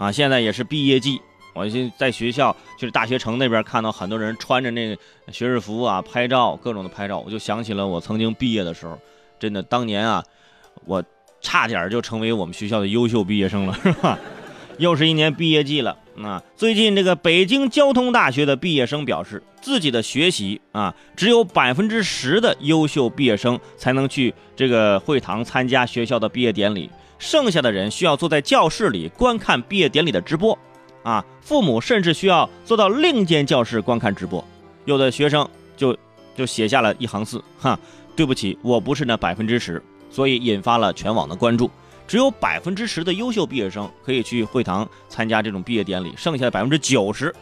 啊，现在也是毕业季，我现在学校就是大学城那边看到很多人穿着那个学士服啊拍照，各种的拍照，我就想起了我曾经毕业的时候，真的当年啊，我差点就成为我们学校的优秀毕业生了，是吧？又是一年毕业季了。啊，最近这个北京交通大学的毕业生表示，自己的学习啊，只有百分之十的优秀毕业生才能去这个会堂参加学校的毕业典礼，剩下的人需要坐在教室里观看毕业典礼的直播。啊，父母甚至需要坐到另一间教室观看直播。有的学生就就写下了一行字：哈，对不起，我不是那百分之十，所以引发了全网的关注。只有百分之十的优秀毕业生可以去会堂参加这种毕业典礼，剩下的百分之九十，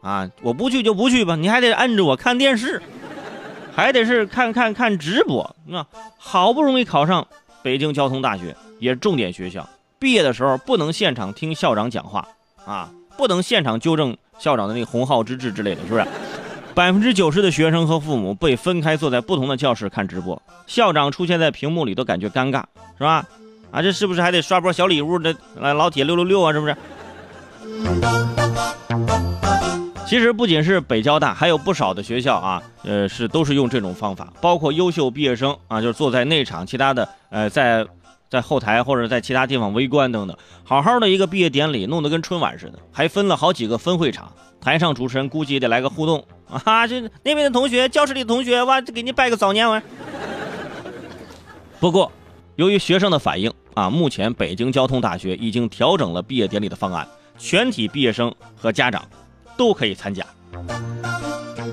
啊，我不去就不去吧，你还得摁着我看电视，还得是看看看直播。那好不容易考上北京交通大学，也是重点学校，毕业的时候不能现场听校长讲话啊，不能现场纠正校长的那个鸿浩之志之类的，是不是？百分之九十的学生和父母被分开坐在不同的教室看直播，校长出现在屏幕里都感觉尴尬，是吧？啊，这是不是还得刷波小礼物的？来，老铁六六六啊，是不是？其实不仅是北交大，还有不少的学校啊，呃，是都是用这种方法，包括优秀毕业生啊，就是坐在内场，其他的呃，在在后台或者在其他地方围观等等。好好的一个毕业典礼，弄得跟春晚似的，还分了好几个分会场。台上主持人估计也得来个互动啊，这那边的同学，教室里的同学，哇，给您拜个早年晚。不过，由于学生的反应。啊，目前北京交通大学已经调整了毕业典礼的方案，全体毕业生和家长都可以参加。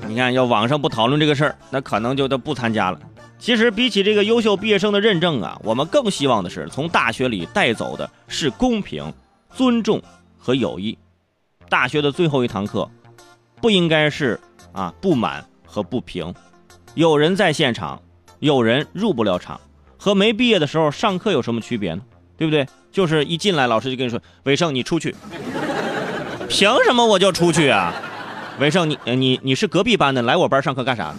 你看，要网上不讨论这个事儿，那可能就都不参加了。其实，比起这个优秀毕业生的认证啊，我们更希望的是从大学里带走的是公平、尊重和友谊。大学的最后一堂课，不应该是啊不满和不平。有人在现场，有人入不了场。和没毕业的时候上课有什么区别呢？对不对？就是一进来，老师就跟你说：“伟胜，你出去。”凭什么我就出去啊？伟胜，你你你是隔壁班的，来我班上课干啥？